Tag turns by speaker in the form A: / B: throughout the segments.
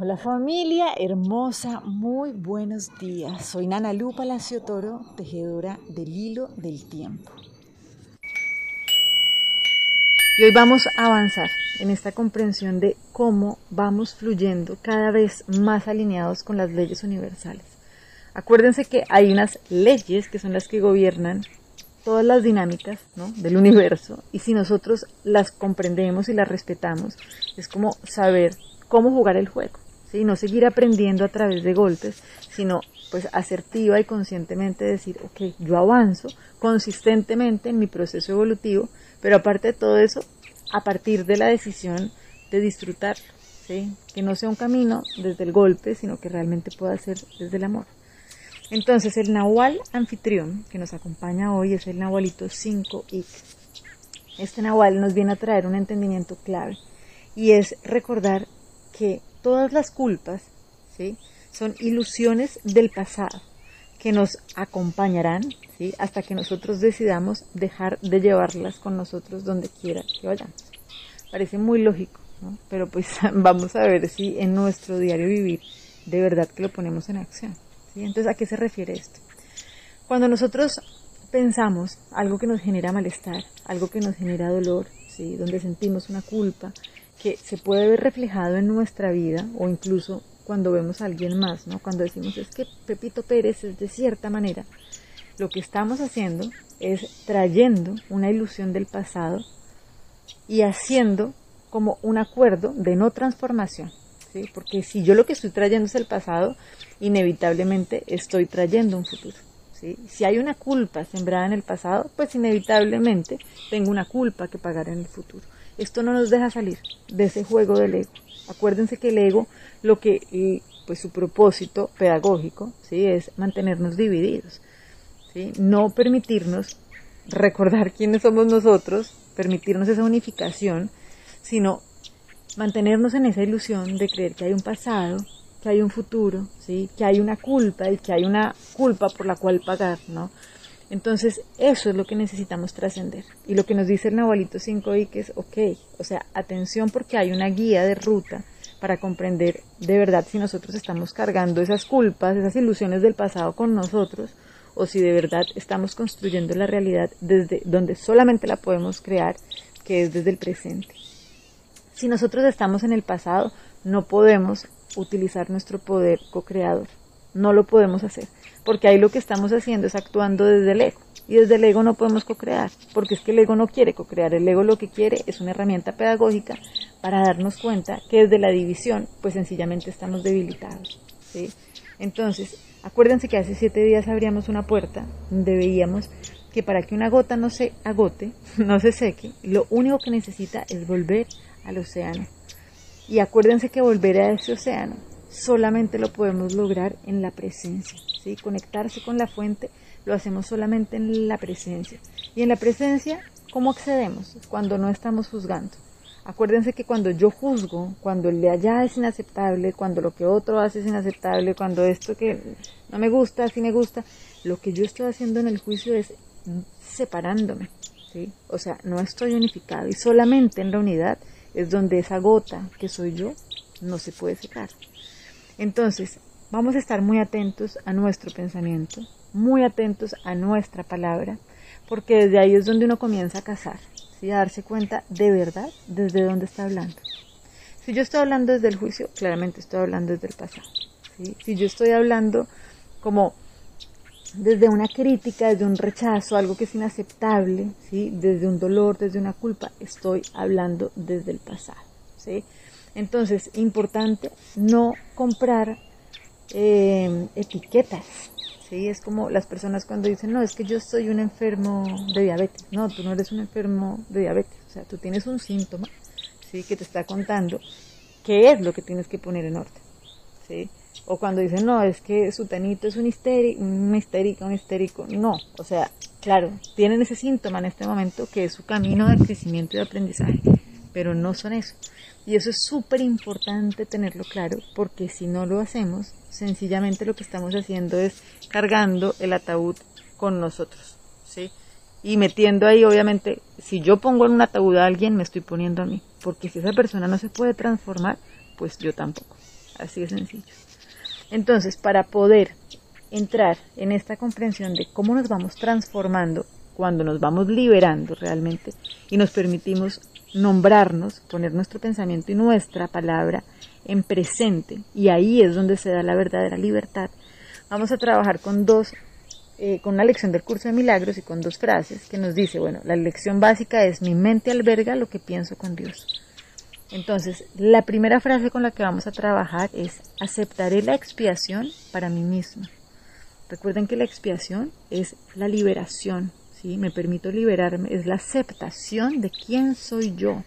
A: Hola familia hermosa, muy buenos días. Soy Nana Lu Palacio Toro, tejedora del hilo del tiempo. Y hoy vamos a avanzar en esta comprensión de cómo vamos fluyendo cada vez más alineados con las leyes universales. Acuérdense que hay unas leyes que son las que gobiernan todas las dinámicas del universo y si nosotros las comprendemos y las respetamos, es como saber cómo jugar el juego. No seguir aprendiendo a través de golpes, sino pues asertiva y conscientemente decir, ok, yo avanzo consistentemente en mi proceso evolutivo, pero aparte de todo eso, a partir de la decisión de disfrutarlo, ¿sí? que no sea un camino desde el golpe, sino que realmente pueda ser desde el amor. Entonces, el Nahual anfitrión que nos acompaña hoy es el Nahualito 5Ik. Este Nahual nos viene a traer un entendimiento clave y es recordar que todas las culpas ¿sí? son ilusiones del pasado que nos acompañarán ¿sí? hasta que nosotros decidamos dejar de llevarlas con nosotros donde quiera que vayamos. Parece muy lógico, ¿no? pero pues vamos a ver si en nuestro diario vivir de verdad que lo ponemos en acción. ¿sí? Entonces, ¿a qué se refiere esto? Cuando nosotros pensamos algo que nos genera malestar, algo que nos genera dolor, ¿sí? donde sentimos una culpa, que se puede ver reflejado en nuestra vida o incluso cuando vemos a alguien más, ¿no? Cuando decimos es que Pepito Pérez es de cierta manera, lo que estamos haciendo es trayendo una ilusión del pasado y haciendo como un acuerdo de no transformación, ¿sí? Porque si yo lo que estoy trayendo es el pasado, inevitablemente estoy trayendo un futuro. ¿Sí? Si hay una culpa sembrada en el pasado, pues inevitablemente tengo una culpa que pagar en el futuro. Esto no nos deja salir de ese juego del ego. Acuérdense que el ego, lo que, pues su propósito pedagógico, ¿sí? es mantenernos divididos, ¿sí? no permitirnos recordar quiénes somos nosotros, permitirnos esa unificación, sino mantenernos en esa ilusión de creer que hay un pasado, que hay un futuro, ¿sí? que hay una culpa y que hay una culpa por la cual pagar, ¿no? Entonces, eso es lo que necesitamos trascender. Y lo que nos dice el Nahualito 5 y que es, ok, o sea, atención porque hay una guía de ruta para comprender de verdad si nosotros estamos cargando esas culpas, esas ilusiones del pasado con nosotros, o si de verdad estamos construyendo la realidad desde donde solamente la podemos crear, que es desde el presente. Si nosotros estamos en el pasado, no podemos utilizar nuestro poder co-creador. No lo podemos hacer porque ahí lo que estamos haciendo es actuando desde el ego. Y desde el ego no podemos co-crear, porque es que el ego no quiere co-crear, el ego lo que quiere es una herramienta pedagógica para darnos cuenta que desde la división, pues sencillamente estamos debilitados. ¿sí? Entonces, acuérdense que hace siete días abríamos una puerta donde veíamos que para que una gota no se agote, no se seque, lo único que necesita es volver al océano. Y acuérdense que volver a ese océano solamente lo podemos lograr en la presencia. ¿sí? Conectarse con la fuente lo hacemos solamente en la presencia. Y en la presencia, ¿cómo accedemos? Cuando no estamos juzgando. Acuérdense que cuando yo juzgo, cuando el de allá es inaceptable, cuando lo que otro hace es inaceptable, cuando esto que no me gusta, sí me gusta, lo que yo estoy haciendo en el juicio es separándome. ¿sí? O sea, no estoy unificado y solamente en la unidad es donde esa gota que soy yo no se puede secar. Entonces, vamos a estar muy atentos a nuestro pensamiento, muy atentos a nuestra palabra, porque desde ahí es donde uno comienza a cazar, ¿sí? a darse cuenta de verdad desde dónde está hablando. Si yo estoy hablando desde el juicio, claramente estoy hablando desde el pasado. Si yo estoy hablando como desde una crítica, desde un rechazo, algo que es inaceptable, desde un dolor, desde una culpa, estoy hablando desde el pasado. Entonces, importante no comprar eh, etiquetas. ¿sí? Es como las personas cuando dicen, no, es que yo soy un enfermo de diabetes. No, tú no eres un enfermo de diabetes. O sea, tú tienes un síntoma ¿sí? que te está contando qué es lo que tienes que poner en orden. ¿sí? O cuando dicen, no, es que su tanito es un, histérico, un histérico, un histérico. No, o sea, claro, tienen ese síntoma en este momento que es su camino de crecimiento y de aprendizaje, pero no son eso. Y eso es súper importante tenerlo claro, porque si no lo hacemos, sencillamente lo que estamos haciendo es cargando el ataúd con nosotros, ¿sí? Y metiendo ahí, obviamente, si yo pongo en un ataúd a alguien, me estoy poniendo a mí, porque si esa persona no se puede transformar, pues yo tampoco. así de sencillo. Entonces, para poder entrar en esta comprensión de cómo nos vamos transformando cuando nos vamos liberando realmente y nos permitimos nombrarnos, poner nuestro pensamiento y nuestra palabra en presente, y ahí es donde se da la verdadera libertad. Vamos a trabajar con dos, eh, con una lección del curso de milagros y con dos frases que nos dice, bueno, la lección básica es mi mente alberga lo que pienso con Dios. Entonces, la primera frase con la que vamos a trabajar es aceptaré la expiación para mí mismo. Recuerden que la expiación es la liberación, ¿sí? Me permito liberarme, es la aceptación de quién soy yo,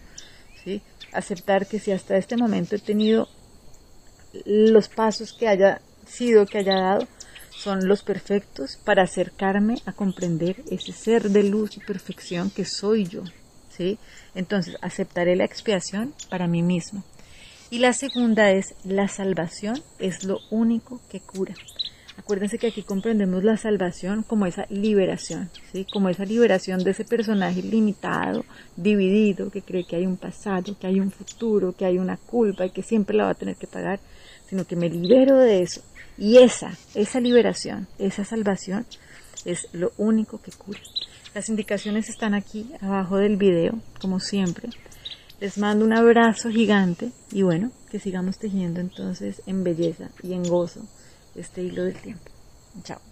A: ¿sí? Aceptar que si hasta este momento he tenido los pasos que haya sido, que haya dado, son los perfectos para acercarme a comprender ese ser de luz y perfección que soy yo, ¿sí? Entonces, aceptaré la expiación para mí mismo. Y la segunda es, la salvación es lo único que cura. Acuérdense que aquí comprendemos la salvación como esa liberación, ¿sí? como esa liberación de ese personaje limitado, dividido, que cree que hay un pasado, que hay un futuro, que hay una culpa y que siempre la va a tener que pagar, sino que me libero de eso. Y esa, esa liberación, esa salvación es lo único que cura. Las indicaciones están aquí abajo del video, como siempre. Les mando un abrazo gigante y bueno, que sigamos tejiendo entonces en belleza y en gozo este hilo del tiempo. Chao.